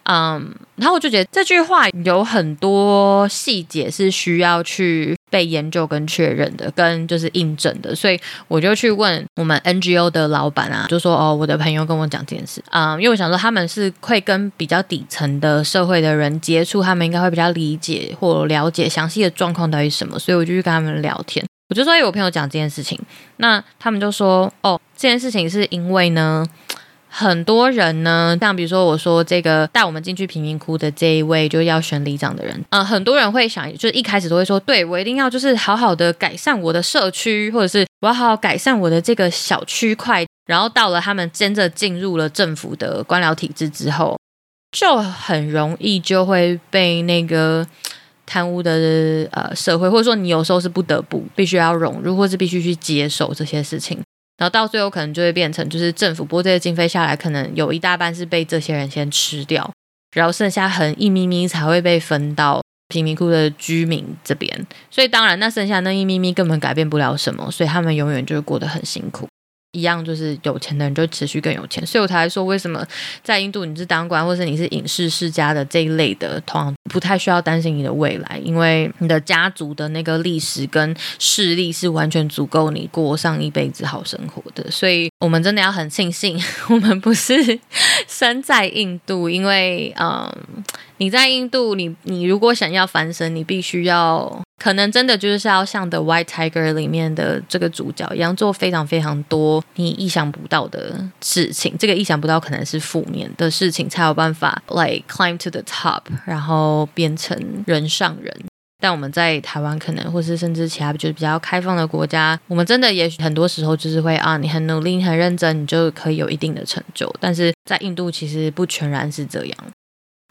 A: 嗯，然后我就觉得这句话有很多细节是需要去被研究跟确认的，跟就是印证的，所以我就去问我们 NGO 的老板啊，就说哦，我的朋友跟我讲这件事，嗯，因为我想说他们是会跟比较底层的社会的人接触，他们应该会比较理解或了解详细的状况到底什么，所以我就去跟他们聊天，我就说有我朋友讲这件事情，那他们就说哦，这件事情是因为呢。很多人呢，像比如说我说这个带我们进去贫民窟的这一位，就要选里长的人，嗯、很多人会想，就是一开始都会说，对，我一定要就是好好的改善我的社区，或者是我要好好改善我的这个小区块。然后到了他们真的进入了政府的官僚体制之后，就很容易就会被那个 贪污的呃社会，或者说你有时候是不得不必须要融入，或是必须去接受这些事情。然后到最后可能就会变成，就是政府拨这些经费下来，可能有一大半是被这些人先吃掉，然后剩下很一咪咪才会被分到贫民窟的居民这边。所以当然，那剩下那一咪咪根本改变不了什么，所以他们永远就是过得很辛苦。一样就是有钱的人就持续更有钱，所以我才说为什么在印度你是当官或是你是影视世家的这一类的，通常不太需要担心你的未来，因为你的家族的那个历史跟势力是完全足够你过上一辈子好生活的。所以我们真的要很庆幸 我们不是 生在印度，因为嗯，你在印度，你你如果想要翻身，你必须要。可能真的就是要像《The White Tiger》里面的这个主角一样，做非常非常多你意想不到的事情。这个意想不到可能是负面的事情，才有办法 like climb to the top，然后变成人上人。但我们在台湾，可能或是甚至其他就是比较开放的国家，我们真的也许很多时候就是会啊，你很努力、很认真，你就可以有一定的成就。但是在印度，其实不全然是这样。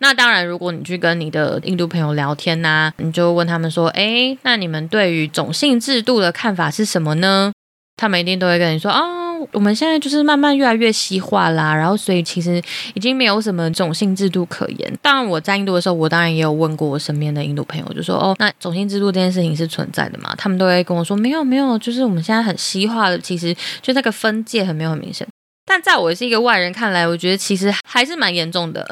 A: 那当然，如果你去跟你的印度朋友聊天呐、你就问他们说：“诶，那你们对于种姓制度的看法是什么呢？”他们一定都会跟你说：“哦，我们现在就是慢慢越来越西化啦，然后所以其实已经没有什么种姓制度可言。当然我在印度的时候，我当然也有问过我身边的印度朋友，就说哦，那种姓制度这件事情是存在的嘛？他们都会跟我说没有没有，就是我们现在很西化的，其实就那个分界很没有很明显。但在我是一个外人看来，我觉得其实还是蛮严重的。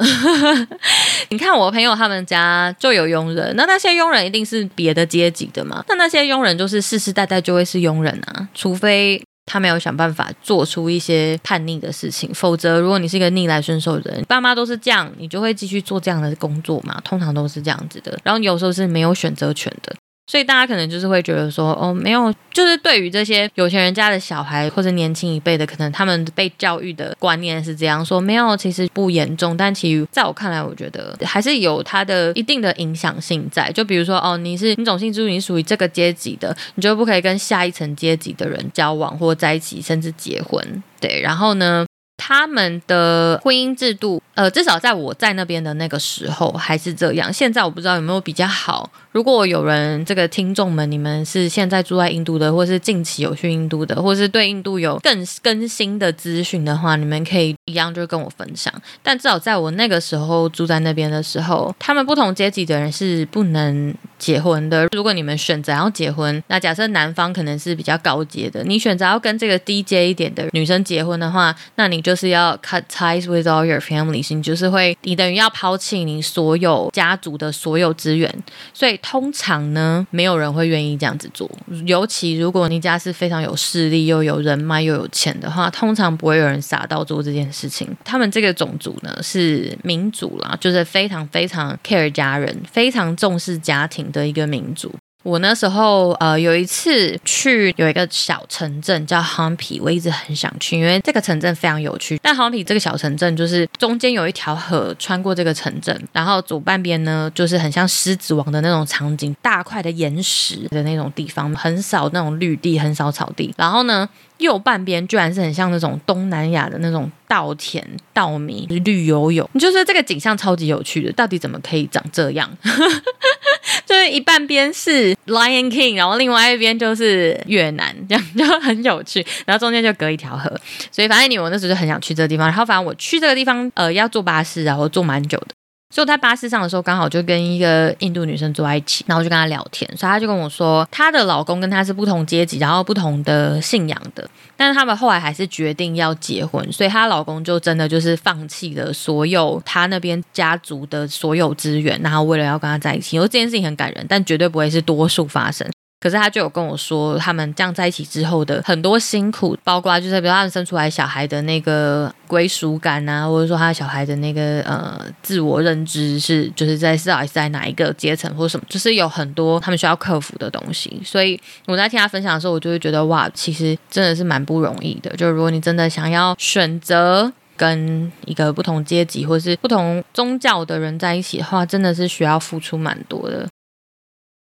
A: 你看我朋友他们家就有佣人，那那些佣人一定是别的阶级的嘛？那那些佣人就是世世代代就会是佣人啊，除非他没有想办法做出一些叛逆的事情，否则如果你是一个逆来顺受的人，爸妈都是这样，你就会继续做这样的工作嘛？通常都是这样子的，然后有时候是没有选择权的。所以大家可能就是会觉得说，哦，没有，就是对于这些有钱人家的小孩或者年轻一辈的，可能他们被教育的观念是这样说，没有，其实不严重。但其实在我看来，我觉得还是有它的一定的影响性在。就比如说，哦，你是你种姓制度，你属于这个阶级的，你就不可以跟下一层阶级的人交往或在一起，甚至结婚。对，然后呢，他们的婚姻制度，呃，至少在我在那边的那个时候还是这样。现在我不知道有没有比较好。如果有人这个听众们，你们是现在住在印度的，或是近期有去印度的，或是对印度有更更新的资讯的话，你们可以一样就跟我分享。但至少在我那个时候住在那边的时候，他们不同阶级的人是不能结婚的。如果你们选择要结婚，那假设男方可能是比较高阶的，你选择要跟这个 低阶一点的女生结婚的话，那你就是要 cut ties with all your families，你就是会，你等于要抛弃你所有家族的所有资源，所以。通常呢，没有人会愿意这样子做。尤其如果你家是非常有势力、又有人脉、又有钱的话，通常不会有人傻到做这件事事情。他们这个种族呢，是民族啦，就是非常非常 care 家人、非常重视家庭的一个民族。我那时候呃有一次去有一个小城镇叫 Hampi，我一直很想去，因为这个城镇非常有趣。但 Hampi 这个小城镇就是中间有一条河穿过这个城镇，然后左半边呢就是很像狮子王的那种场景，大块的岩石的那种地方，很少那种绿地，很少草地。然后呢，右半边居然是很像那种东南亚的那种稻田、稻米，绿油油。你就是这个景象超级有趣的，到底怎么可以长这样？就是一半边是 Lion King，然后另外一边就是越南，这样就很有趣。然后中间就隔一条河，所以反正你我那时候就很想去这个地方。然后反正我去这个地方，呃，要坐巴士，然后坐蛮久的。所以在巴士上的时候，刚好就跟一个印度女生坐在一起，然后就跟她聊天。所以她就跟我说，她的老公跟她是不同阶级，然后不同的信仰的，但是他们后来还是决定要结婚。所以她老公就真的就是放弃了所有他那边家族的所有资源，然后为了要跟她在一起。因为这件事情很感人，但绝对不会是多数发生。可是他就有跟我说，他们这样在一起之后的很多辛苦，包括就是比如他们生出来小孩的那个归属感啊，或者说他小孩的那个呃自我认知是就是在至少是在哪一个阶层或什么，就是有很多他们需要克服的东西。所以我在听他分享的时候，我就会觉得哇，其实真的是蛮不容易的。就如果你真的想要选择跟一个不同阶级或是不同宗教的人在一起的话，真的是需要付出蛮多的。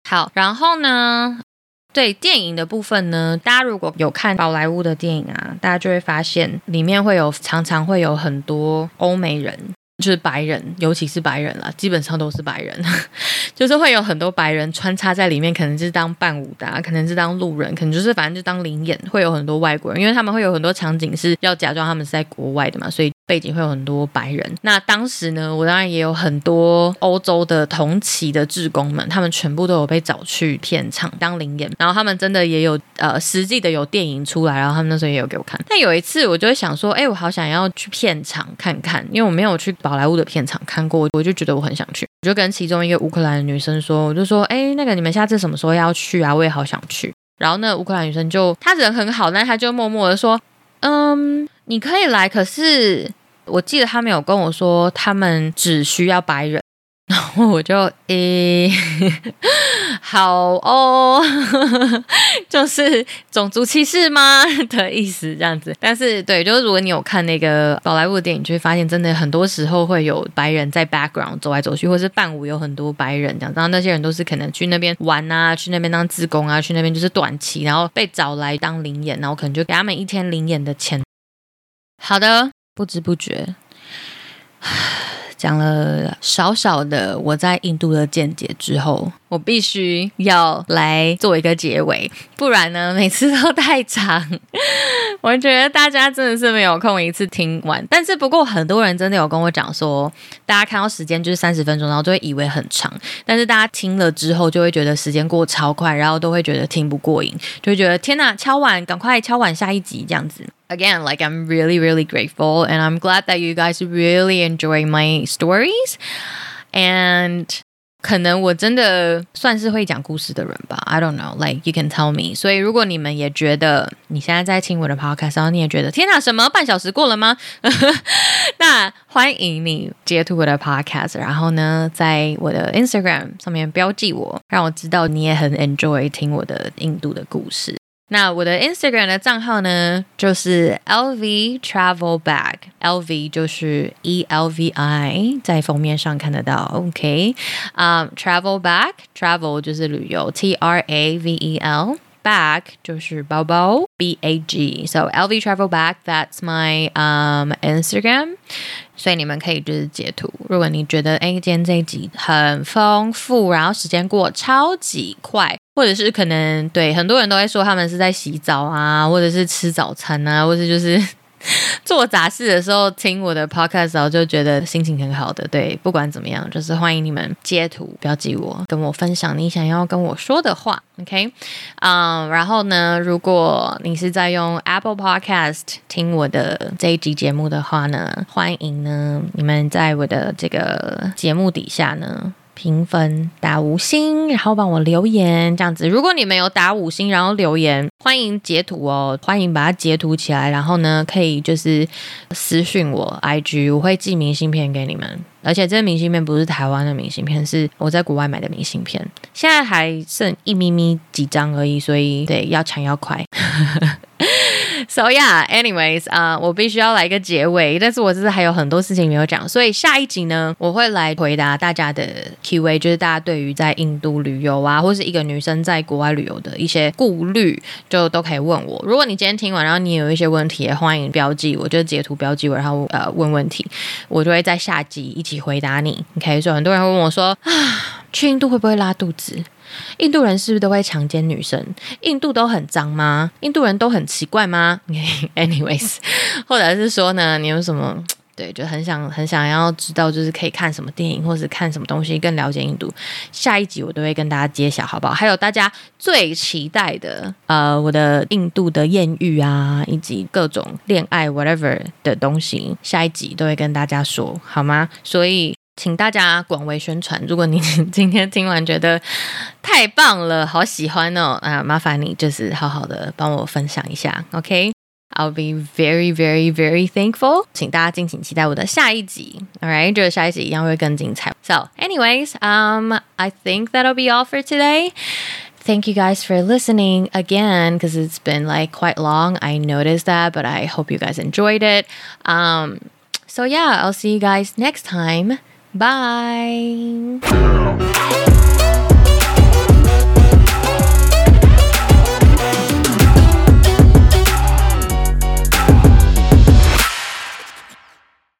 A: 好，然后呢，对电影的部分呢，大家如果有看宝莱坞的电影啊，大家就会发现里面会有常常会有很多欧美人，就是白人，尤其是白人啦，基本上都是白人，就是会有很多白人穿插在里面，可能是当伴舞的啊，可能是当路人，可能就是反正就当灵演，会有很多外国人，因为他们会有很多场景是要假装他们是在国外的嘛，所以。背景会有很多白人。那当时呢，我当然也有很多欧洲的同期的志工们，他们全部都有被找去片场当灵演，然后他们真的也有呃实际的有电影出来，然后他们那时候也有给我看。但有一次，我就会想说，哎，我好想要去片场看看，因为我没有去宝莱坞的片场看过，我就觉得我很想去。我就跟其中一个乌克兰的女生说，我就说，哎，那个你们下次什么时候要去啊？我也好想去。然后那乌克兰女生就她人很好，但她就默默的说，嗯，你可以来，可是。我记得他们有跟我说，他们只需要白人，然后我就诶、好哦，就是种族歧视吗的意思这样子？但是对，就是如果你有看那个宝莱坞的电影，就会发现真的很多时候会有白人在 background 走来走去，或是伴舞有很多白人这样，然后那些人都是可能去那边玩啊，去那边当志工啊，去那边就是短期，然后被找来当临演，然后可能就给他们一天临演的钱。好的。不知不觉讲了少少的我在印度的见解之后，我必须要来做一个结尾，不然呢，每次都太长。我觉得大家真的是没有空一次听完，但是不过很多人真的有跟我讲说，大家看到时间就是三十分钟，然后就会以为很长，但是大家听了之后就会觉得时间过超快，然后都会觉得听不过瘾，就会觉得天哪，敲碗，赶快敲碗下一集这样子。Again, like I'm really, really grateful, and I'm glad that you guys really enjoy my stories, and 可能我真的算是会讲故事的人吧，I don't know. Like you can tell me. 所以如果你们也觉得你现在在听我的 podcast，然后你也觉得天哪，什么半小时过了吗？那欢迎你截图我的 podcast，然后呢，在我的 Instagram 上面标记我，让我知道你也很 enjoy 听我的印度的故事。 那我的 Instagram 的账号呢，就是 LV Travel Bag，LV 就是 E L V I，在封面上看得到，OK，啊、um,，Travel Bag，Travel 就是旅游，T R A V E L Bag 就是包包，B A G，So LV Travel Bag，That's my um Instagram。所以你们可以就是截图，如果你觉得哎，今天这一集很丰富，然后时间过超级快，或者是可能对很多人都会说他们是在洗澡啊，或者是吃早餐啊，或者就是。做杂事的时候听我的 podcast，然后就觉得心情很好的。对，不管怎么样，就是欢迎你们截图标记我，跟我分享你想要跟我说的话。OK，嗯、然后呢，如果你是在用 Apple Podcast 听我的这一集节目的话呢，欢迎呢你们在我的这个节目底下呢。评分打五星，然后帮我留言这样子。如果你们有打五星，然后留言，欢迎截图哦，欢迎把它截图起来。然后呢，可以就是私讯我 IG，我会寄明信片给你们。而且这个明信片不是台湾的明信片，是我在国外买的明信片。现在还剩一咪咪几张而已，所以对，要抢要快。So yeah, anyways，啊、我必须要来一个结尾，但是我这是还有很多事情没有讲，所以下一集呢，我会来回答大家的 Q&A，就是大家对于在印度旅游啊，或是一个女生在国外旅游的一些顾虑，就都可以问我。如果你今天听完，然后你有一些问题，也欢迎标记我，就截图标记我，然后呃问问题，我就会在下集一起回答你。OK，所以很多人会问我说啊，去印度会不会拉肚子？印度人是不是都会强奸女生？印度都很脏吗？印度人都很奇怪吗？Anyways，或者是说呢，你有什么对，就很想很想要知道，就是可以看什么电影，或是看什么东西更了解印度？下一集我都会跟大家揭晓，好不好？还有大家最期待的，呃，我的印度的艳遇啊，以及各种恋爱 whatever 的东西，下一集都会跟大家说，好吗？所以。请大家广为宣传。如果你 今天听完觉得太棒了，好喜欢哦，啊，麻烦你就是好好的帮我分享一下，OK？，OK？I'll be very, very, very thankful。请大家敬请期待我的下一集，All right？就是下一集一样会更精彩。So, anyways, um, I think that'll be all for today. Thank you guys for listening again, because it's been like quite long. I noticed that, but I hope you guys enjoyed it. Um, so yeah, I'll see you guys next time. Bye.